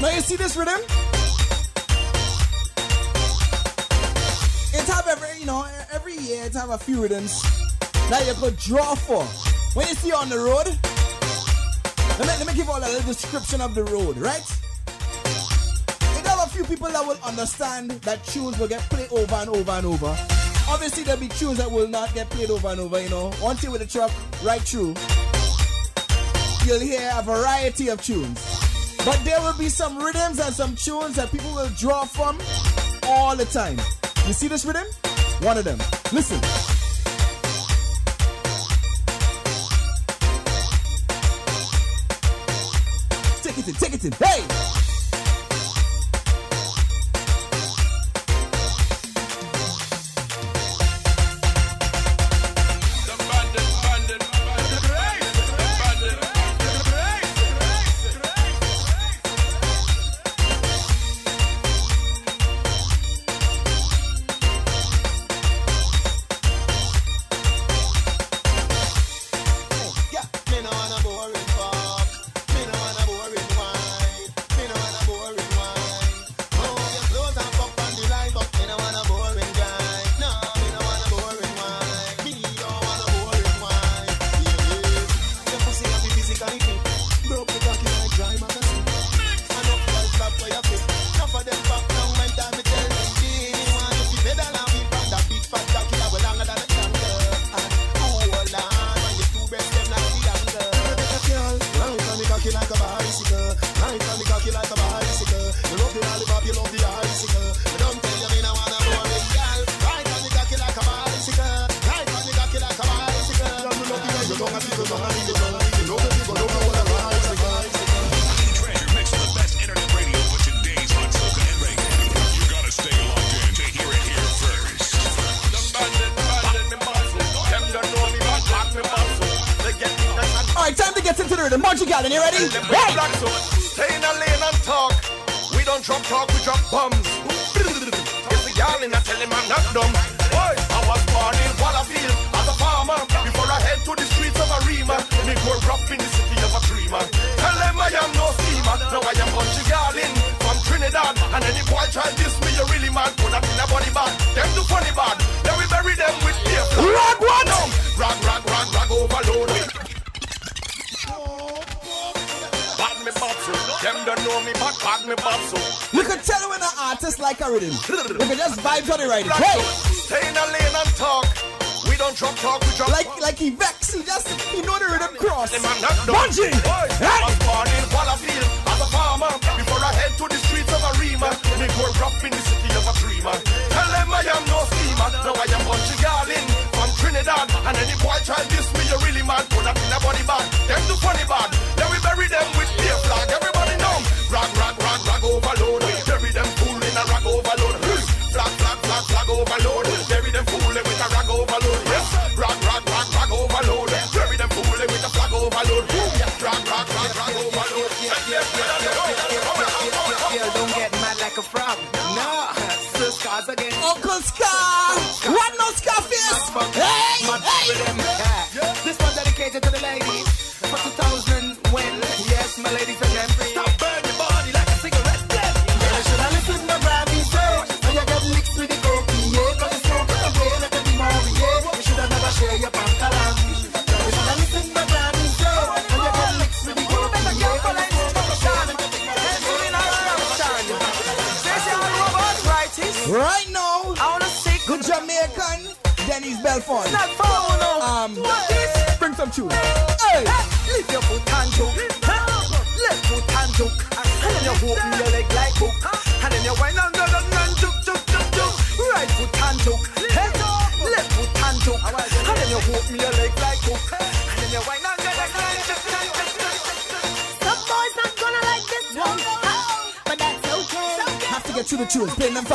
Now you see this rhythm? It have every, you know, every year it have a few rhythms that you could draw for. When you see on the road, let me, let me give all a little description of the road, right? It have a few people that will understand that tunes will get played over and over and over. Obviously, there'll be tunes that will not get played over and over, you know. Once you with the truck right through, you'll hear a variety of tunes. But there will be some rhythms and some tunes that people will draw from all the time. You see this rhythm? One of them. Listen. Take it in, take it in. Hey! try this me, you really mad. Put that in a body bag. Them do funny bad. Then we bury them with beer. Rag one. No. Rag, rag, rag, rag overload. Bad me bobso. Them don't know me, but bad me bobso. We could tell when an artist like a rhythm. We could just vibe to the rhythm. Hey. Stay in a lane and talk. We don't drop talk, we drop Like, like he vex. He just, he know the rhythm cross. Bunji, Hey. more rough in the city of a dreamer. Tell them I am no schemer. Now I am bunch girl from Trinidad. And any boy try this me, you really mad. Put up in a body bag. Them do funny bag.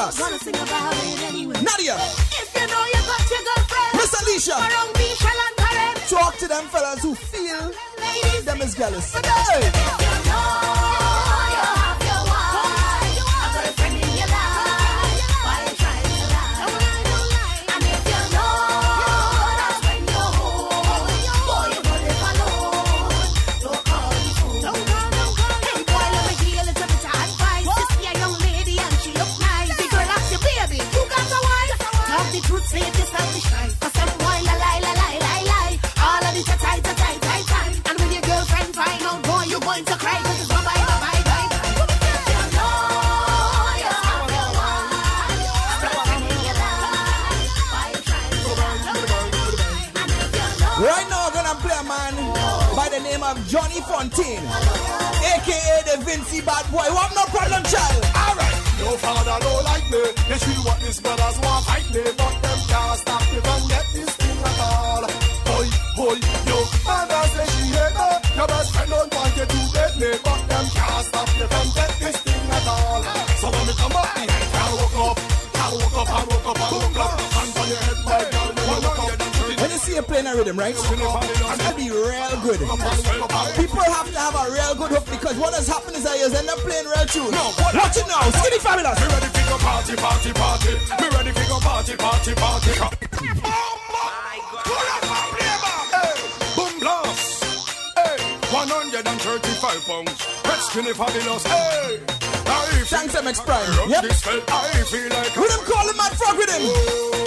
us. Name of Johnny Fontaine, aka the Vincy Bad Boy. What no problem, child? Alright, no father no like me. They see what these brothers want fight me, but them can't stop me from get this thing at all. Boy, boy, yo, mother say she hate me. Your best friend don't want you to get me, but them can't stop me playing a rhythm, right? It's gonna be real good. People have to have a real good hook because what has happened is that you end up playing real tune. Watch it now, Skinny Fabulous. Me ready to go party, party, party. Me ready to go party, party, party. Oh, hey, boom blast. Hey, 135 pounds. Red skinny fabulous. Hey, Thanks, MX Prime. Yep. I feel like Who them call him mad frog with him? Skinny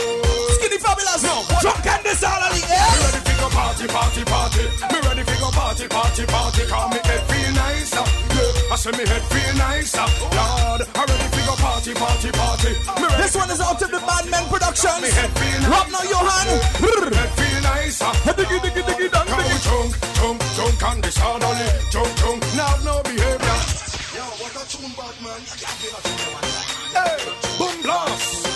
Fabulous. Drunk and disorderly. Me Yeah. ready to go party, party, party. Me ready to go party, party, party. Call me head feel nicer. Yeah, I say me head feel nicer. Lord, I ready to go party, party, party. Me ready This one is out of the Bad Men Productions. me head feel nicer. Rob now, Johan. Head feel nicer. Diggy, diggy, diggy, dong, Come diggy. drunk, drunk, drunk and disorderly. Drunk, drunk, now no behavior. Yo, what a comeback, man! Hey, boom blast.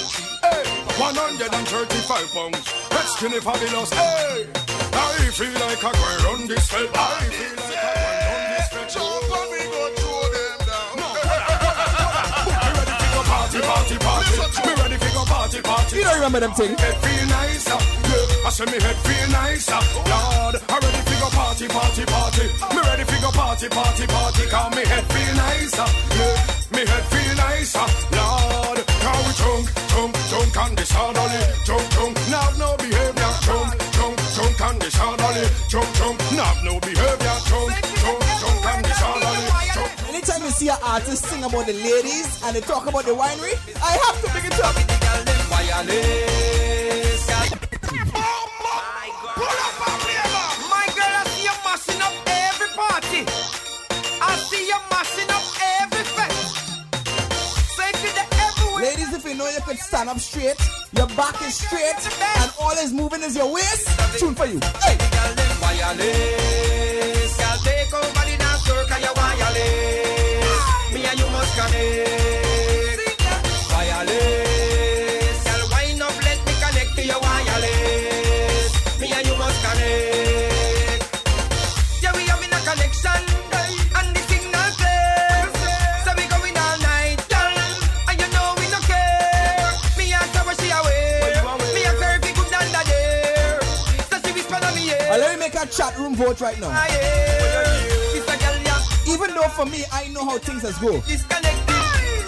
Hey, 135 pounds. Red skinny fabulous. Hey, I feel like I go run this felt. I feel like I go run this felt. Jump and we go throw them down. No, me ready to go party, party, party. Me ready to go party, party. You don't remember them thing? Head feel nicer, yeah. I say me head feel nicer, Lord. I ready to go party, party, party. Me ready to go party, party, party. Cause me head feel nicer, Anytime you see an artist sing about the ladies and they talk about the winery, I have to pick it up. My girl, I see you mashing up every party. I see you mashing up every fest. Say to the everywhere. Ladies, if you know you could stand up straight, your back is straight, and all is moving is your waist, tune for you. Hey! Me and you must connect. Wireless, girl, wind up, let me connect to your wireless. Me and you must connect. Yeah, we having a connection, and the signal clear. So we going all night, girl, and you know we no care. Me ask her what she aware. Me ask her if he good under there. So she whisper to me, yeah. Let me make a chat room vote right now. Ah, yeah. Even though for me, I know how things has go. Disconnected,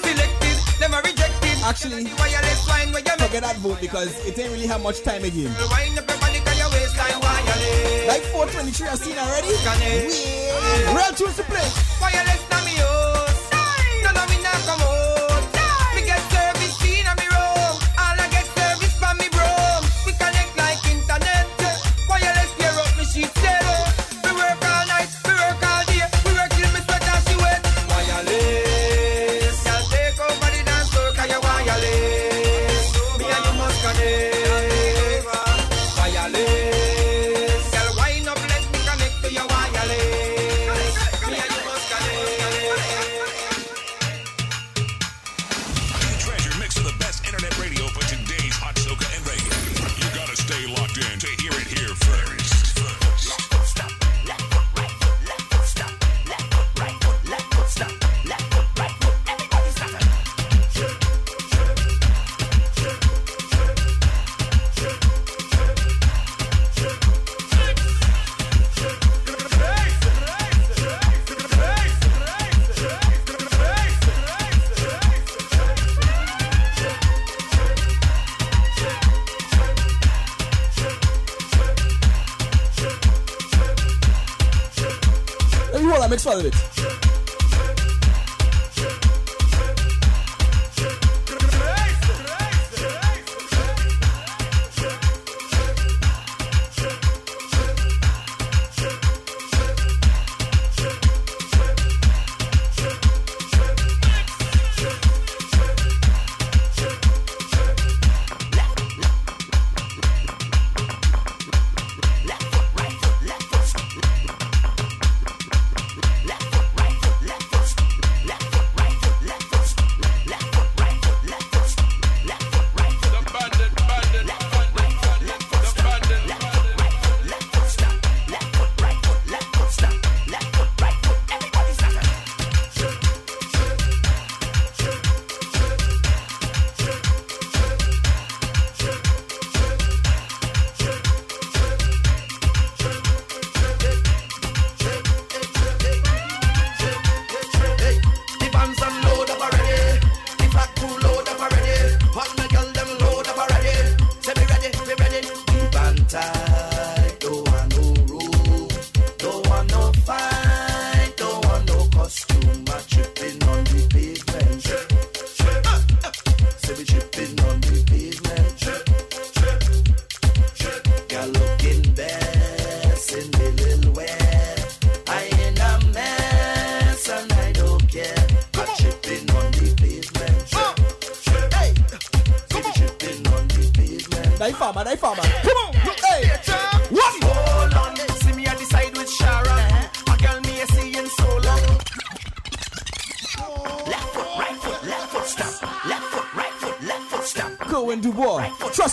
selected, them are rejected. Actually, The wireless wine where you Forget that vote because it ain't really have much time again. Wind up your body 'cause your waistline wireless. Like 423 I've seen already. Real tunes to play. You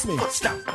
me. Stop.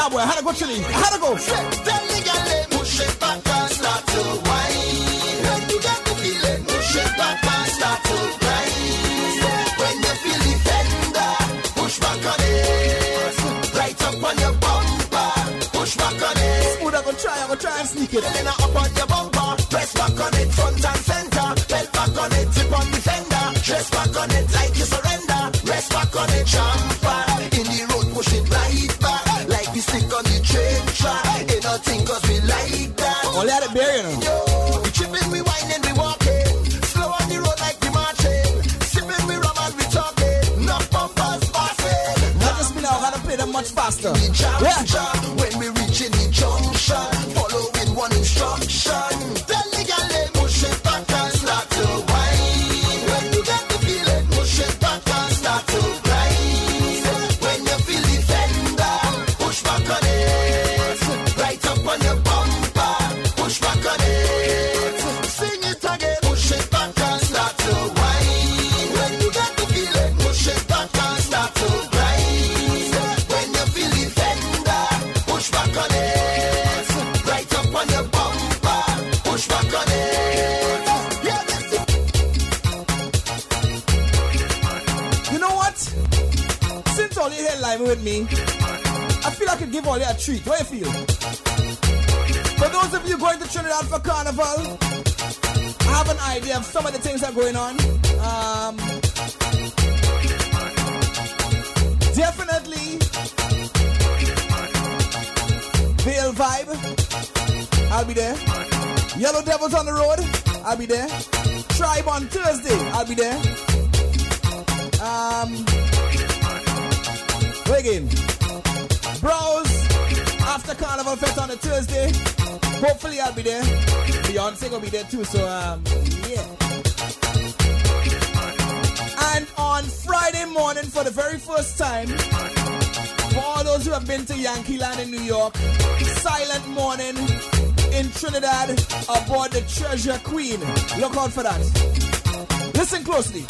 cowboy. How to go chili? How to go? Tell me, back and start to whine. When you got to feel it, back and start to grind. When you feel the fender, push back on it. Right up on your bumper, push back on it. Smooth, I'm try, I'm try and sneak it. Up on your bumper, press back on it. Since Ollie here live with me, I feel I could give Ollie a treat. What do you feel? For those of you going to Trinidad for Carnival, I have an idea of some of the things that are going on. Um, definitely, Veil Vibe, I'll be there. Yellow Devils on the road, I'll be there. Tribe on Thursday, I'll be there. Um, Wiggin. Bros, after Carnival Fest on a Tuesday, hopefully I'll be there. Beyonce will be there too, so um, yeah. And on Friday morning, for the very first time, for all those who have been to Yankee Land in New York, silent morning in Trinidad aboard the Treasure Queen. Look out for that. Listen closely.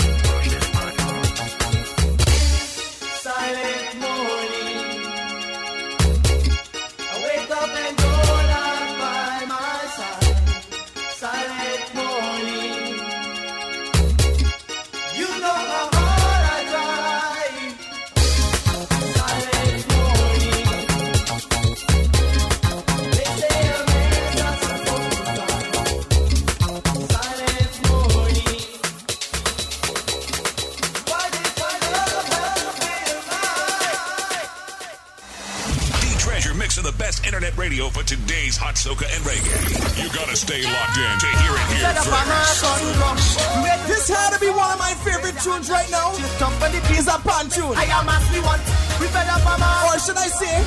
today's hot soca and reggae. You gotta stay locked in to hear it here first. This had to be one of my favorite tunes right now. Just jump on the pizza pan tune. I am actually one. Or should I say,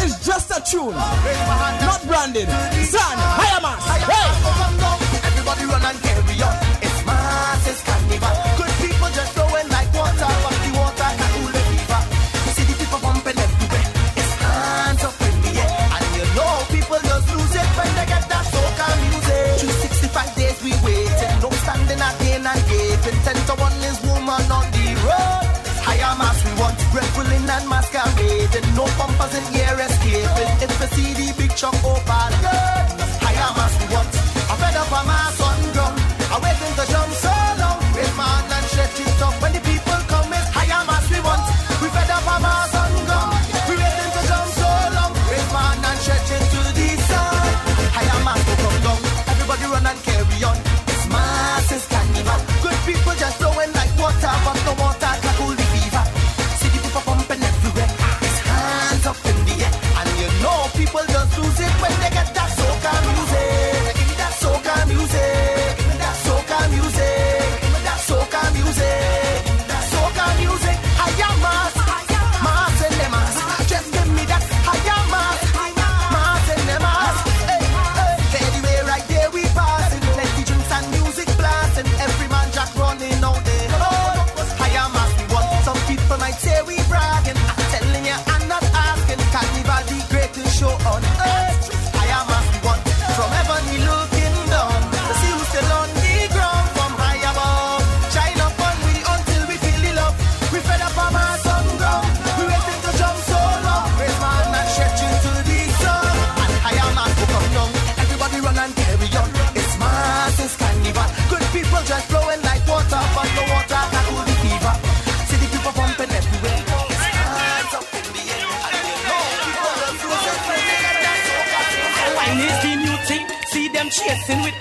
it's just a tune, not branded. Zan, I am. no bumpers in here escaping. If you see the big truck oh, open, Yeah.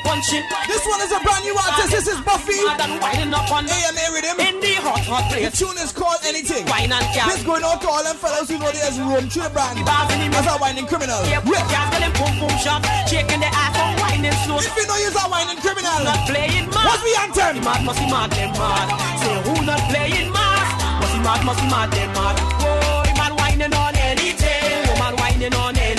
punching. This one is a brand new artist. This is Buffy. AMA rhythm. In the hot, hot place. The tune is called Anything. Wine and gas. This going out to all them fellas who know there's room to the brand. As a whining criminal. Yeah. Shaking the ass on whining slow. If you know you're a whining criminal. Not playing mad. What's the anthem? Mad must be mad, them mad. Say who not playing mad? Must be mad, must be mad, them mad. Oh, man whining on anything. Woman whining on anything.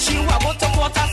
she will go to quarter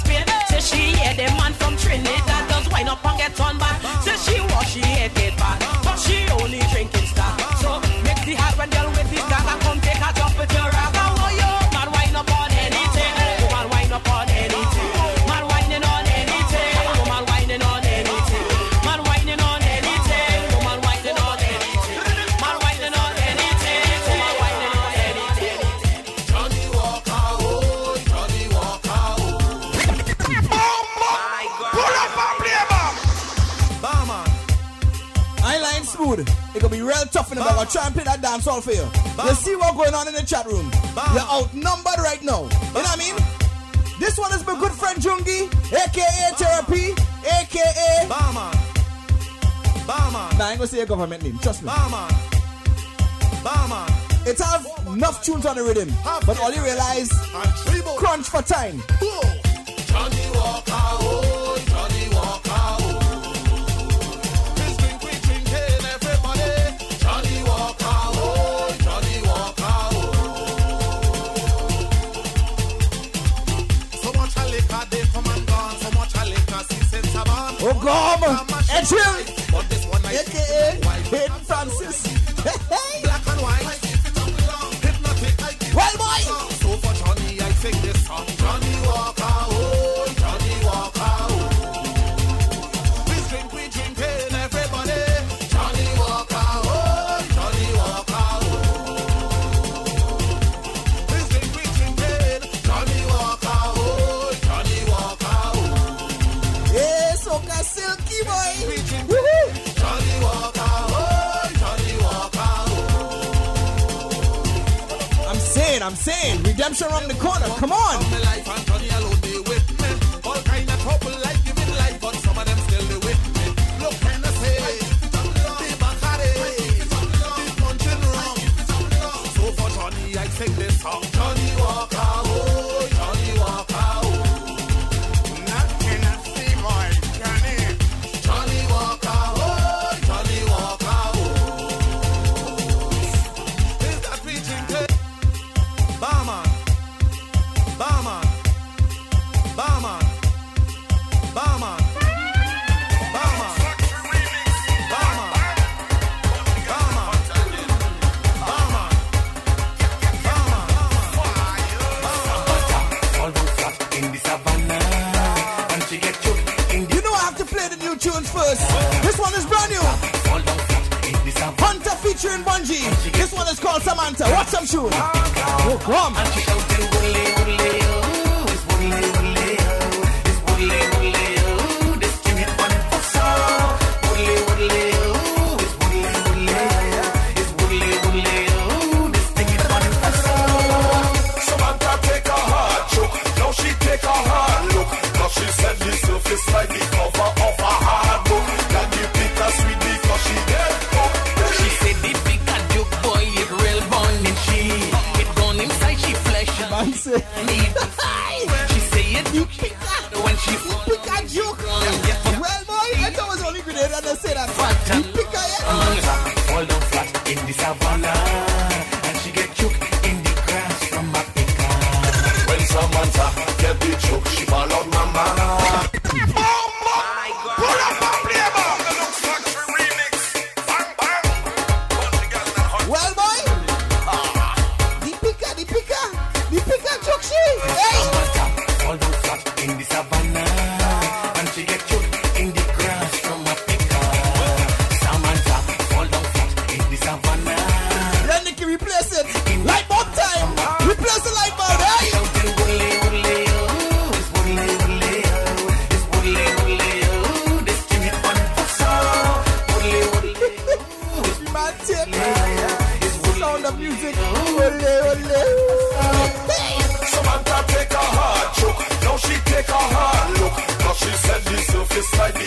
i'll try and put that dance hall for you. Baba. You see what's going on in the chat room. You're outnumbered right now. You know what I mean? This one is my good friend Jungi, aka Therapy, aka Bama. Bama. I ain't gonna say your government name, trust me. Bama. Bama. It has enough tunes on the rhythm, but all you realize, crunch for time. Ogom, Edwin, aka Hayden Francis. Hey. I'm on the corner. Come on. The surface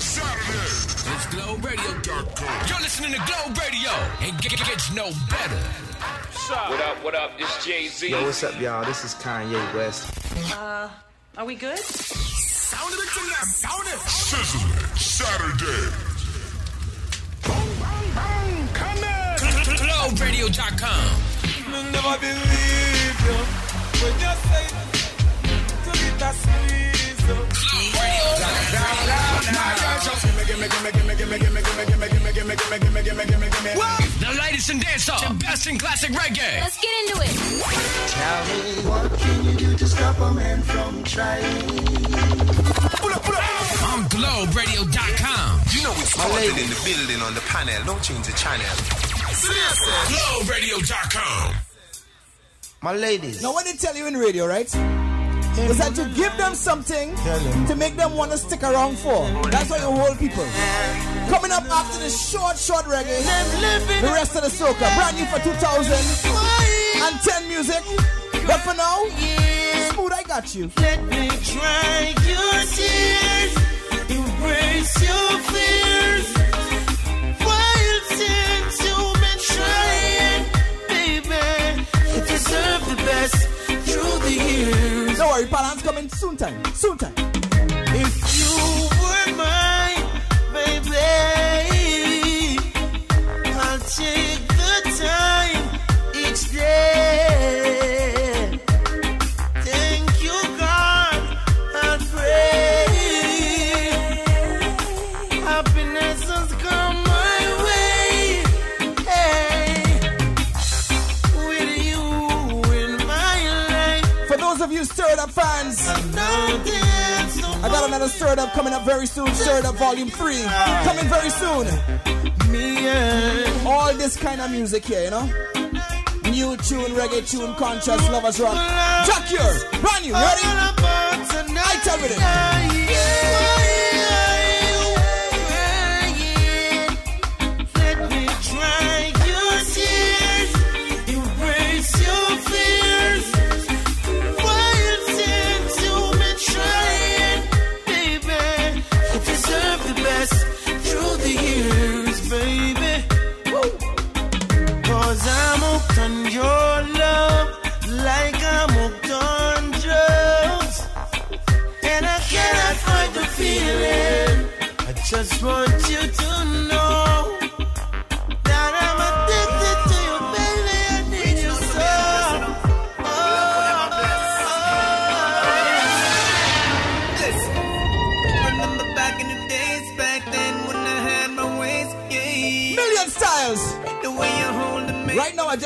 Sizzling Saturday. It's GlobeRadio.com. You're listening to Globe Radio. And it gets no better. What up, what up? This Jay Z. Yo, what's up, y'all? This is Kanye West. Uh, Are we good? Sound of the tonight. Sound it. Sizzling Saturday. GlowRadio.com. Never believe you when you say to get a squeeze. The latest in dancehall, the best in classic reggae. Let's get into it. Tell me what can you do to stop a man from trying? On GlobeRadio.com. You know it's started in the building on the panel. Don't change the channel. GlobeRadio.com. My ladies. Now, what they tell you in radio, right? Is that you give them something to make them want to stick around for. That's why you hold people. Coming up after the short, short reggae, the rest of the soca, brand new for 2010 music. But for now, smooth, I got you. Let me dry your tears, embrace your fears. Worry, balance coming soon time. Soon time. If you were mine, baby, For those of you stirred up fans, I got another stirred up coming up very soon. Stirred up volume 3 coming very soon. All this kind of music here, you know? New tune, reggae tune, conscious, lovers rock. Jack here, brand new, ready? I tell with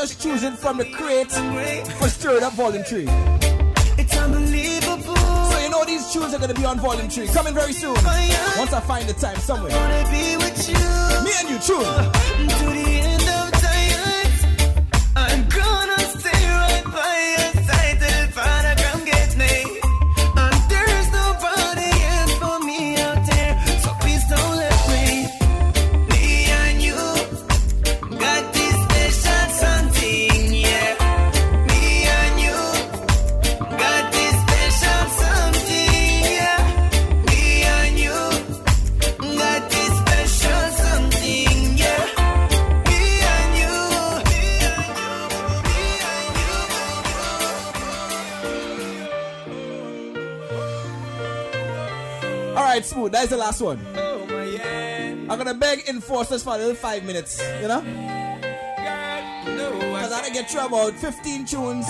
just choosing from the crate for stirred up volume 3. It's unbelievable. So you know these tunes are gonna be on volume three. Coming very soon. Once I find the time somewhere. be with you Me and you, tune. Right, smooth. That's the last one. Oh my yeah. I'm gonna beg enforcers for a little five minutes. You know? No, Because I gotta get through about 15 tunes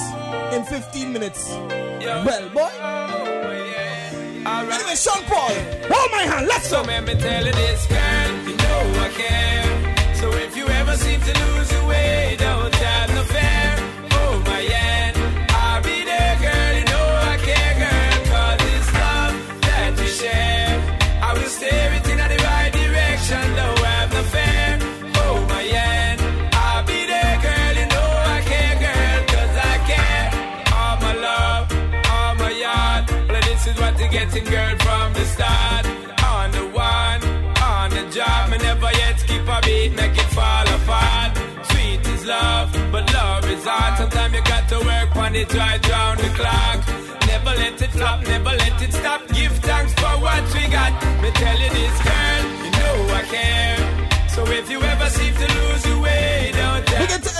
in 15 minutes. Yeah. Well, boy. Alright. Anyway, Sean Paul, hold my hand. Let's So go. let me tell you this, girl, you know I care. So if you ever seem to lose your way, girl, from the start. On the one, on the job, me never yet skip a beat, make it fall apart. Sweet is love, but love is hard. Sometimes you got to work on it right round the clock. Never let it flop, never let it stop. Give thanks for what we got. Me tell you this, girl, you know I care. So if you ever seem to lose don't Big, up to,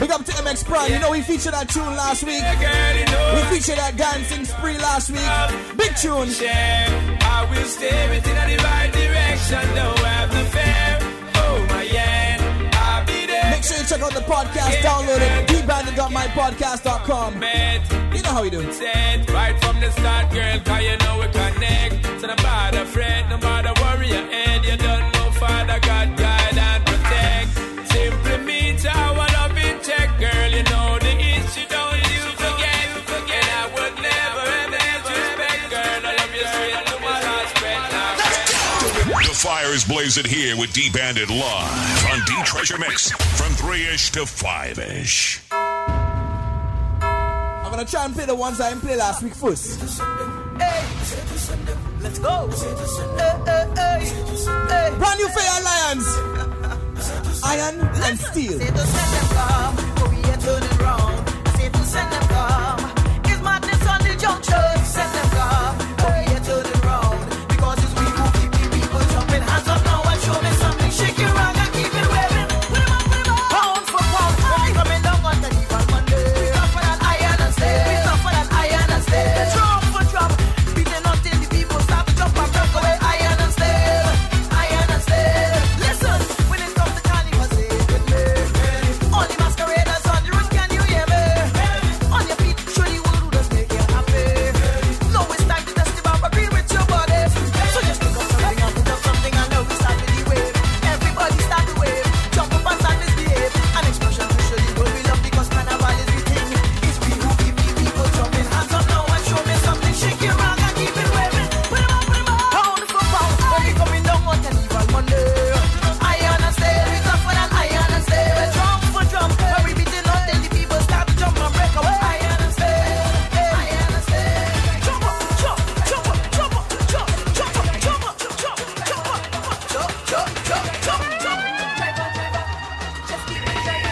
big up to MX Prime. You know, we featured that tune last week. We featured that dancing spree last week. Big tune. I will steer it in the right direction. Don't have no fear. Oh my yeah, I'll be there. Make sure you check out the podcast. Download it. dbandit.mypodcast.com. You know how we do. said right from the start, girl, cause you know we connect. So no bother fret, no bother worry your head. You don't know Father God guide Now, The fire blazing here with D Bandit live on D Treasure Mix from 3 ish to 5 ish. I'm gonna try and play the ones I didn't play last week first. Hey, let's go. Hey, hey, hey, hey. Brand new for your Lions. Iron and steel. Say to send them come, oh, we ain't turning round. Say to send them come. It's madness on the junction.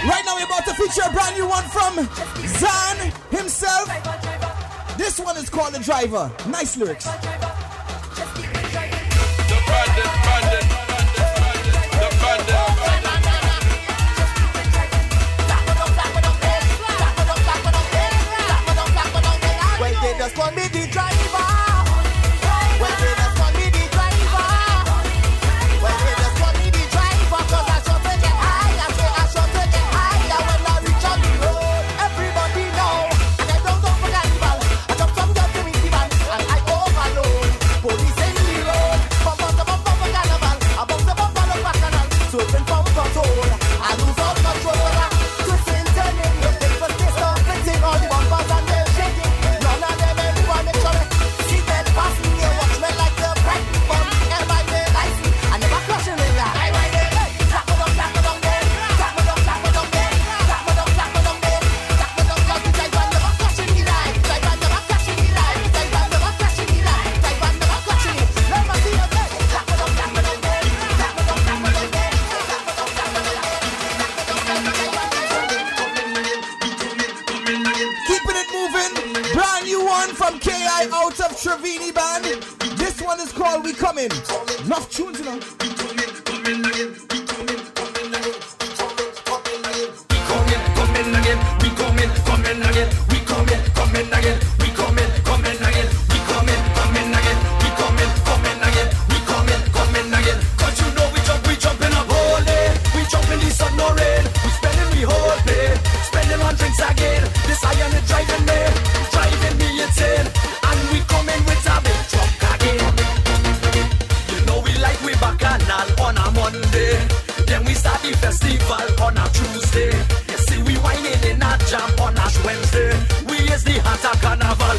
Right now, we're about to feature a brand new one from Zan himself. This one is called The Driver. Nice lyrics. And we coming with a big truck again. You know we like we bacchanal on a Monday. Then we start the festival on a Tuesday. You see we whining in a jam on a Wednesday. We is the hotter carnival.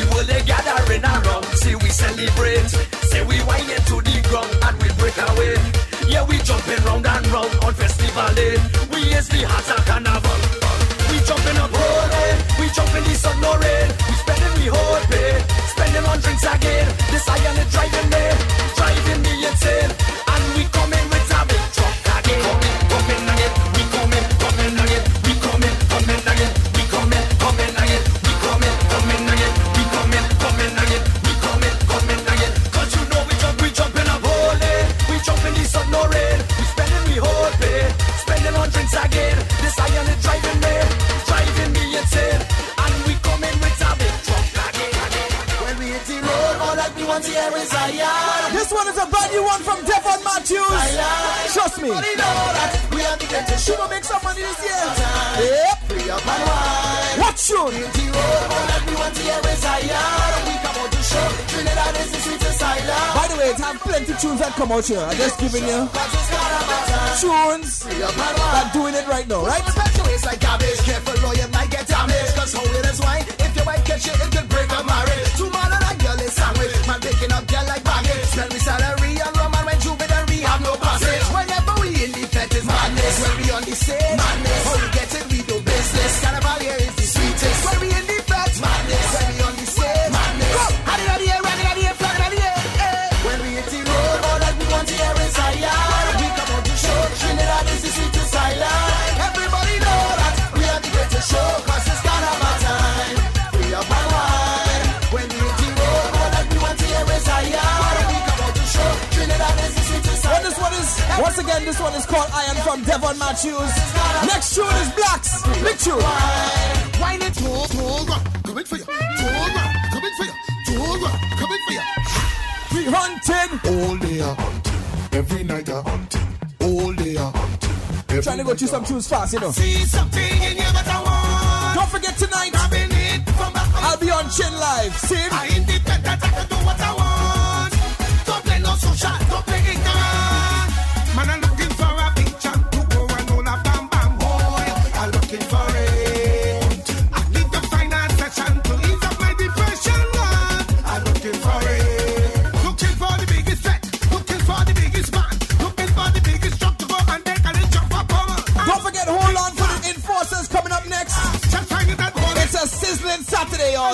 The world they gathering around. See we celebrate. Say we whining to the ground and we break away. Yeah we jumping round and round on festival day. We is the hotter carnival. We jumping up jumping the sun no rain. We spending we whole pay. Spending on drinks again. This iron is driving me, driving me insane. New one from Devon Matthews. Trust me. She gonna make some money this year. Yep. What tune? Want. By the way, it have plenty tunes that come out here. I'm just giving you tunes that doing it right now, right? Sandwich. Man picking up girl like baggage. Spend we salary fete is madness. When we on the stage, madness. How we get from Devon Matthews. Next tune is Blaxx. Big tune. Wine it, tour, coming for you. Tour, coming for you. Tour, coming for you. We hunted. All day hunting, every night a hunting, all day a hunting. every Trying to go through some tunes fast, you know. See something in you that I want. Don't forget tonight, it from back I'll be on Chin Live. See? I independent, I can do what I want. Don't play no social, don't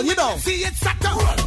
You know. See it start to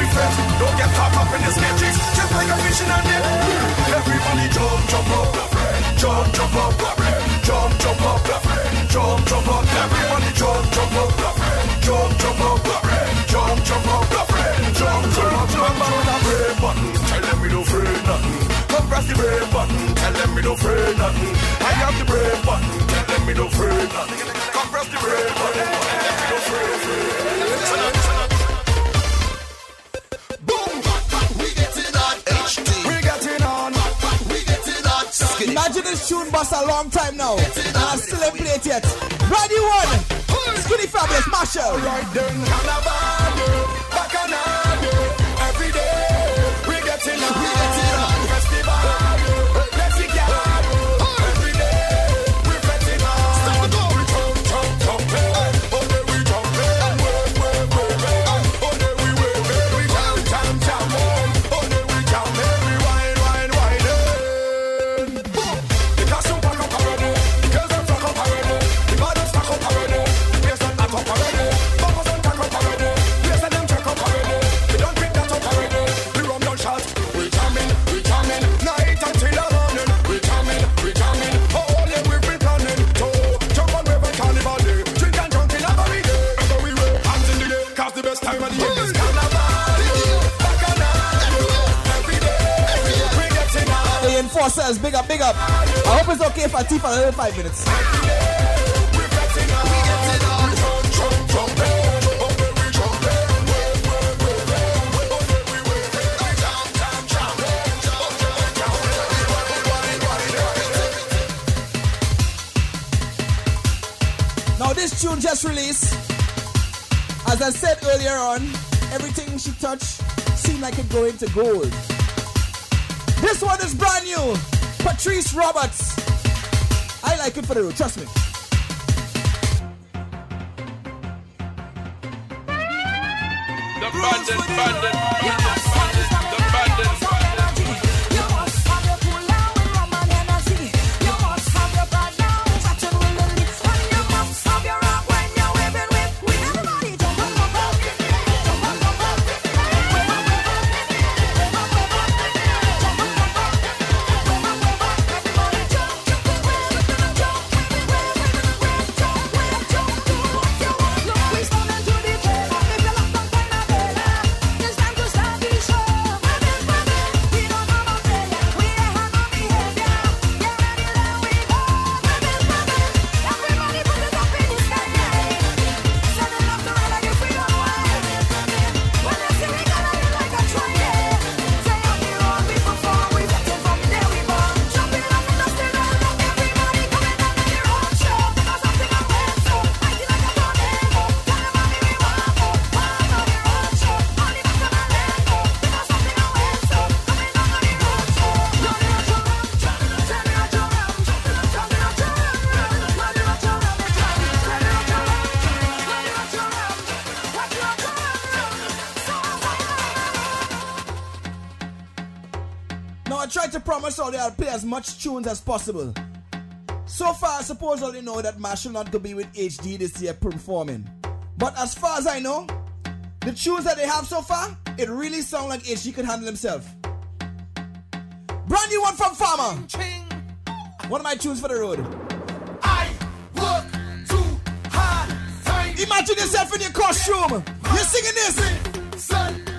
every fest Don't get caught up in this matrix Just like a fish in a net Everybody jump, jump up Jump, jump up Jump, jump up Jump, jump up. Everybody jump, jump up Jump, jump up Jump, jump up Jump, jump up on the brave button Tell them we don't afraid nothing. Come press the brave button. Tell them we don't afraid nothing. I have the brave button. Tell them we don't afraid nothing tune bust a long time now. And I still ain't played it yet. New one. Skinny Fabulous Machel. Right then big up. I hope it's okay if I teep for another five minutes. Now this tune just released. As I said earlier on, everything she touched seemed like it going to gold. This one is brand new. Patrice Roberts. I like it for the road, trust me. The bandit, bandit, I'll play as much tunes as possible. So far, I suppose all you know that Machel not gonna be with HD this year performing. But as far as I know, the tunes that they have so far, it really sound like HD could handle himself. Brand new one from Farmer. One of my tunes for the road. I work too hard Imagine yourself in your costume. You're singing this. Son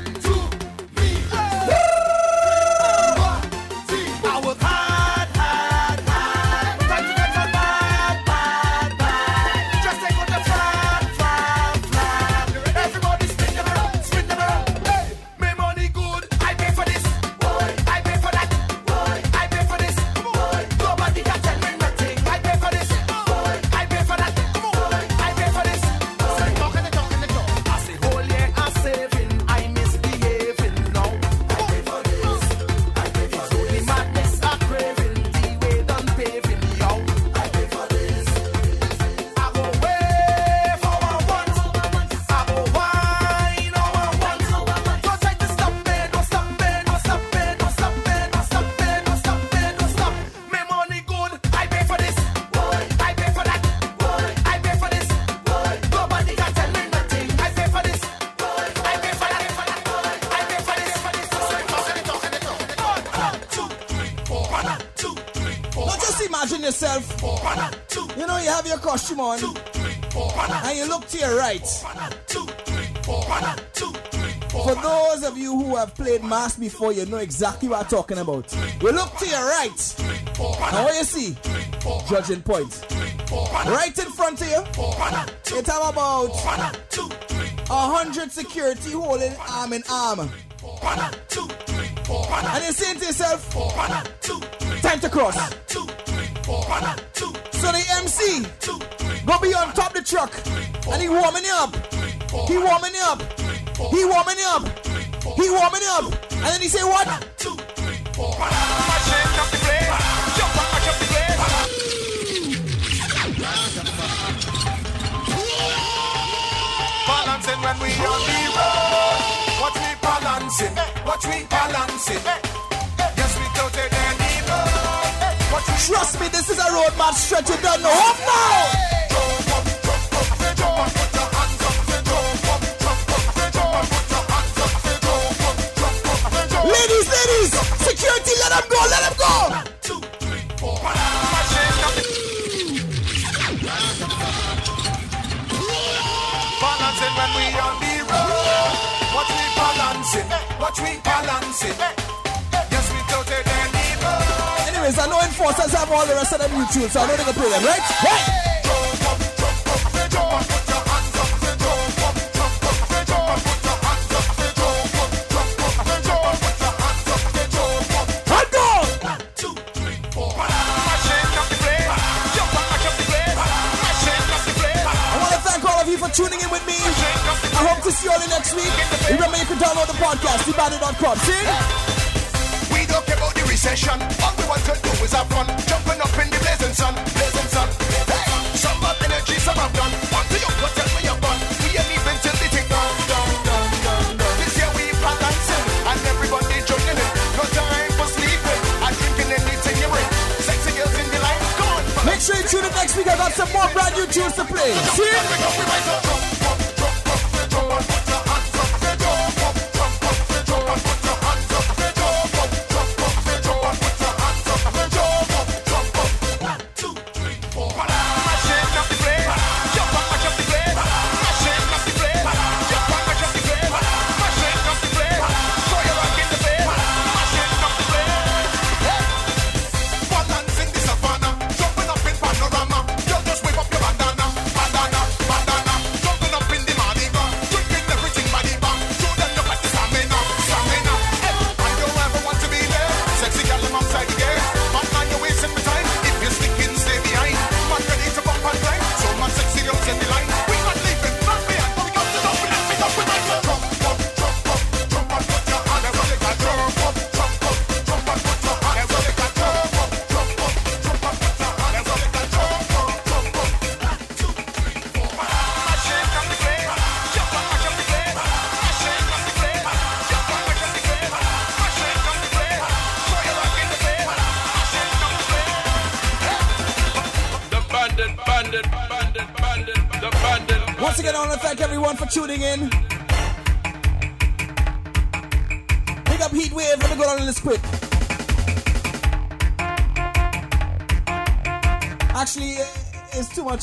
before, you know exactly what I'm talking about. You look to your right. And what you see? Judging point. Right in front of you, you have about a hundred security holding arm in arm. And you're saying to yourself, time to cross. So the MC go be on top the truck and he warming you up. He warming you up. He warming you up. He warming up. And then he say what? Balancing when we on the road. Watch me balancing. Watch me balancing. Yes, we go to the. Trust me, this is a road map stretch you don't know. Up now! Let him go, let him go. One, two, three, four. Balancing when we on the road. Watch me balancing. Watch me balancing. Yes, we go to the depot. Anyways, I know enforcers have all the rest of them new tunes, so I know they can play them, right? Right! Next week. Remember, you can download the podcast, dbandit.com. See? We don't care about the recession. All we want to do is have fun. Jumping up in the blazing sun, blazing sun. Hey, some have energy, some have done. One to you, what tell me you're fun. We ain't even till the thing down, down, down, down, down. This year we balancing and everybody joining in. No time for sleeping. I'm drinking anything you bring. Sexy girls in the line, go on. Make sure you tune in next week. I got some more brand new tunes to play. See?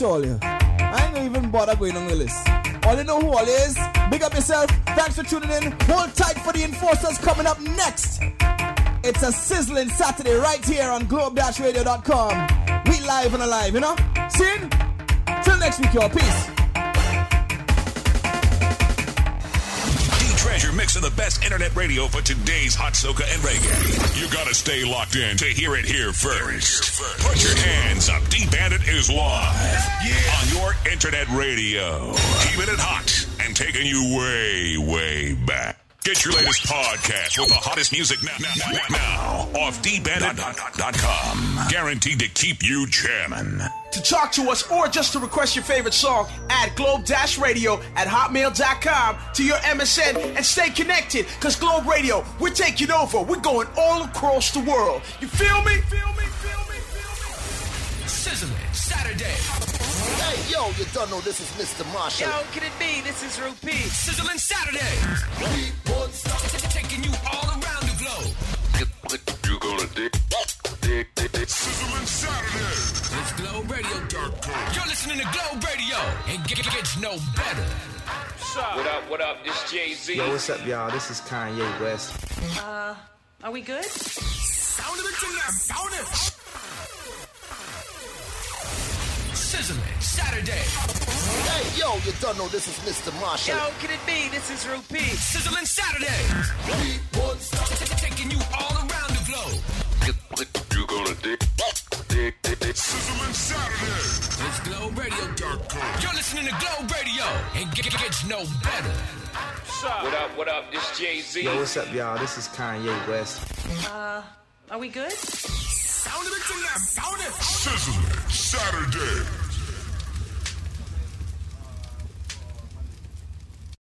Much all you. I ain't even bother going on the list. All you know who all is. Big up yourself. Thanks for tuning in. Hold tight for the enforcers coming up next. It's a sizzling Saturday right here on globe-radio.com. We live and alive, you know? See? Till next week, y'all. Peace. D mix of the best internet radio for today's hot soca and reggae. You gotta stay locked in to hear it here first. Put your hands up. D Bandit is live on your internet radio. Keeping it hot and taking you way, way back. Get your latest podcast with the hottest music now, now, now, now off dbandit.com. Guaranteed to keep you jamming. To talk to us or just to request your favorite song, add Globe Dash Radio at hotmail.com to your MSN and stay connected. Cause Globe Radio, we're taking over. We're going all across the world. You feel me? feel me? Feel me? Feel me? Sizzling Saturday. Hey, yo, you don't know this is Mr. Marshall. Yo, can it be? This is Rupee. Sizzling Saturday. Taking you all around the globe. You gonna dig, dig, dig, dig. Sizzling Saturday. It's GlobeRadio.com. You're listening to Globe Radio, and it gets no better. What up, what up? This Jay Z. Yo, what's up, y'all? This is Kanye West. Uh, are we good? Sound of it tonight. Sound it. Sizzling Saturday. Hey, yo, you don't know this is Mr. Marshall. Yo, can it be? This is Rupee. Sizzling Saturday. Taking you all around the globe. You gonna dig? Dig, dig, dig. Sizzling Saturday. It's GlobeRadio.com. You're listening to Globe Radio, and it gets no better. What up, what up? This Jay Z. Yo, what's up, y'all? This is Kanye West. Uh, are we good? Sound of it tonight. Sound it. Sizzling Saturday.